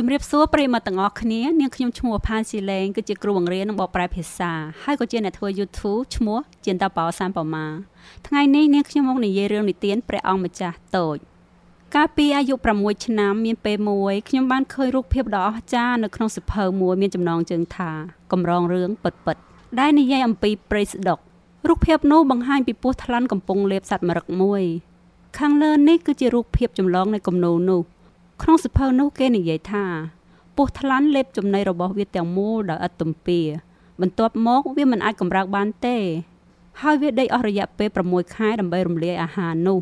ជំរាបសួរប្រិយមិត្តទាំងអស់គ្នានាងខ្ញុំឈ្មោះផានស៊ីឡេងគឺជាគ្រូបង្រៀននិងបកប្រែភាសាហើយក៏ជាអ្នកធ្វើ YouTube ឈ្មោះជាតាបោសានប៉ាម៉ាថ្ងៃនេះនាងខ្ញុំមកនិយាយរឿងនិទានព្រះអង្គម្ចាស់តូចកាលពីអាយុ6ឆ្នាំមានពេលមួយខ្ញុំបានឃើញរូបភាពដ៏អស្ចារ្យនៅក្នុងសៀវភៅមួយមានចំណងជើងថាកម្រងរឿងពិតពិតដែលនិយាយអំពីព្រៃស្ដុករូបភាពនោះបង្ហាញពីពស់ថ្លាន់កំពុងលេបសត្វមរឹកមួយ ខាងលើនេះគឺជារូបភាពចម្លងនៃគំនូរនោះ ក្នុងសភៅនោះគេនិយាយថាពស់ថ្លាន់លេបចំណីរបស់វាទាំងមូលដោយឥតទំពាបន្ទាប់មកវាមិនអាចកម្រើកបានទេ ហើយវាដេកអស់រយៈពេល6ខែដើម្បីរំលាយអាហារនោះ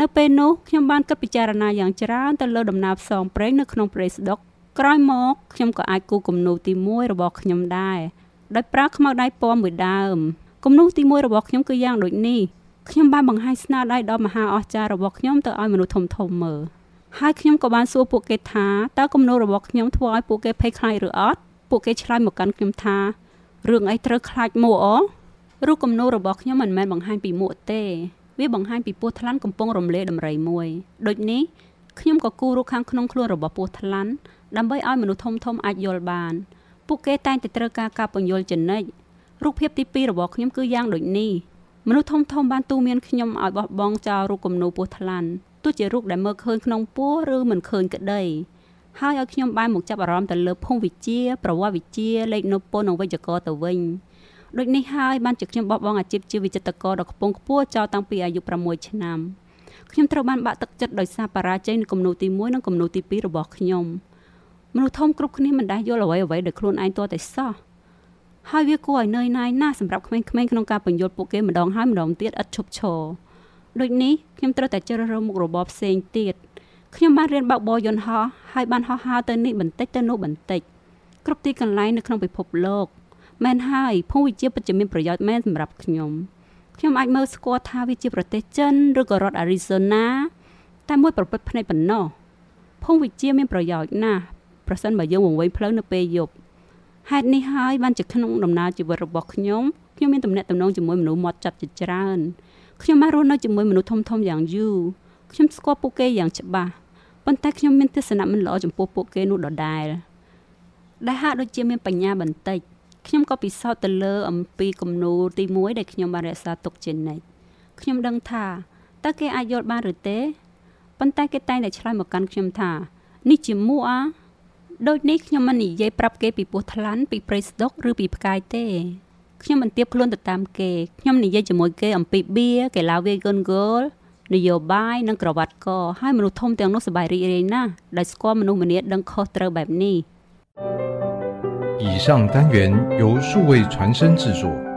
នៅពេលនោះខ្ញុំបានគិតពិចារណាយ៉ាងច្រើនទៅលើដំណើរផ្សងព្រេងនៅក្នុងព្រៃស្ដុកក្រោយមកខ្ញុំក៏អាចគូគំនូទី1របស់ខ្ញុំដែរដោយប្រើខ្មៅដៃពណ៌មួយដើមគំនូទី1របស់ខ្ញុំគឺយ៉ាងដូចនេះខ្ញុំបានបង្ហាញស្នាដៃដ៏មហាអស្ចារ្យរបស់ខ្ញុំទៅឲ្យមនុស្សធំធំមើល ហើយខ្ញុំក៏បានសួរពួកគេថាតើគំនូរបស់ខ្ញុំធ្វើឲ្យពួកគេភ័យខ្លាចឬអត់ពួកគេឆ្លើយមកកាន់ខ្ញុំថារឿងអីត្រូវខ្លាចមួអរូបគំនូរបស់ខ្ញុំមិនមែនបង្ហាញពីមួទេវាបង្ហាញពីពស់ថ្លាន់កំពុងរំលាយដំរីមួយដូចនេះខ្ញុំក៏គូររូបខាងក្នុងខ្លួនរបស់ពស់ថ្លាន់ដើម្បីឲ្យមនុស្សធំធំអាចយល់បានពួកគេតែងតែត្រូវការការពន្យល់ចំណិចរូបភាពទី2របស់ខ្ញុំគឺយ៉ាងដូចនេះមនុស្សធំធំបានទូមានខ្ញុំឲ្យបោះបង់ចោលរូបគំនូពស់ថ្លាន់ ទោះជារូបដែលមើលឃើញក្នុងពោះឬមិនឃើញក្តីហើយឲ្យខ្ញុំបានមកចាប់អារម្មណ៍ទៅលើភូមិវិទ្យាប្រវត្តិវិទ្យាលេខនពន្ធនិងវិជ្ជករទៅវិញដូចនេះហើយបានជាខ្ញុំបោះបង់អាជីពជាវិចិត្រករដ៏ខ្ពង់ខ្ពស់ចោលតាំងពីអាយុ6ឆ្នាំខ្ញុំត្រូវបានបាក់ទឹកចិត្តដោយសារបរាជ័យនៅគំនូទី1និងគំនូទី2របស់ខ្ញុំមនុស្សធំគ្រប់គ្នាមិនដែលយល់អ្វីអ្វីដោយខ្លួនឯងទាល់តែសោះហើយវាគួរឲ្យនឿយណាយណាស់សម្រាប់ក្មេងៗក្នុងការបញ្យល់ពួកគេម្ដងហើយម្ដងទៀតឥតឈប់ឈរ ដូចនេះខ្ញុំត្រូវតែជ្រើសរើសមុខរបរផ្សេងទៀតខ្ញុំបានរៀនបើកបរយន្តហោះហើយបានហោះហើរទៅនេះបន្តិចទៅនោះបន្តិចគ្រប់ទីកន្លែងនៅក្នុងពិភពលោកមែនហើយភូមិវិជាពិតជាមានប្រយោជន៍មែនសម្រាប់ខ្ញុំខ្ញុំអាចមើលស្គាល់ថាវាជាប្រទេសចិនឬក៏រដ្ឋ Arizona តែមួយប្រពន្ធភ្នែកប៉ុណ្ណោះភូមិវិជាមានប្រយោជន៍ណាស់ប្រសិនបើយើងវង្វេងផ្លូវនៅពេលយប់ហេតុនេះហើយបានជាក្នុងដំណើរជីវិតរបស់ខ្ញុំខ្ញុំមានទំនាក់ទំនងជាមួយមនុស្សមាត់ចត់ជាច្រើន ខ្ញុំបានរស់នៅជាមួយមនុស្សធំធំយ៉ាងយូរខ្ញុំស្គាល់ពួកគេយ៉ាងច្បាស់ប៉ុន្តែខ្ញុំមានទស្សនៈមិនល្អចំពោះពួកគេនោះដដែលដែលហាក់ដូចជាមានបញ្ញាបន្តិចខ្ញុំក៏ពិសោធន៍ទៅលើអំពីគំនូរទី1ដែលខ្ញុំបានរក្សាទុកជានិច្ចខ្ញុំដឹងថាតើគេអាចយល់បានឬទេប៉ុន្តែគេតែងតែឆ្លើយមកកាន់ខ្ញុំថានេះជាមួអាដូចនេះខ្ញុំមិននិយាយប្រាប់គេពីពោះថ្លាន់ពីព្រៃស្ដុកឬពីផ្កាយទេ ខ្ញុំមិនទៀបខ្លួនទៅតាមគេខ្ញុំនិយាយជាមួយគេអំពីបៀកីឡាវាយកូនហ្គោលនយោបាយនិងក្រវ៉ាត់កហើយមនុស្សធំទាំងនោះសប្បាយរីករាយណាស់ដែលស្គាល់មនុស្សម្នាដឹងខុសត្រូវបែបនេះ以上单元由数位传声制作。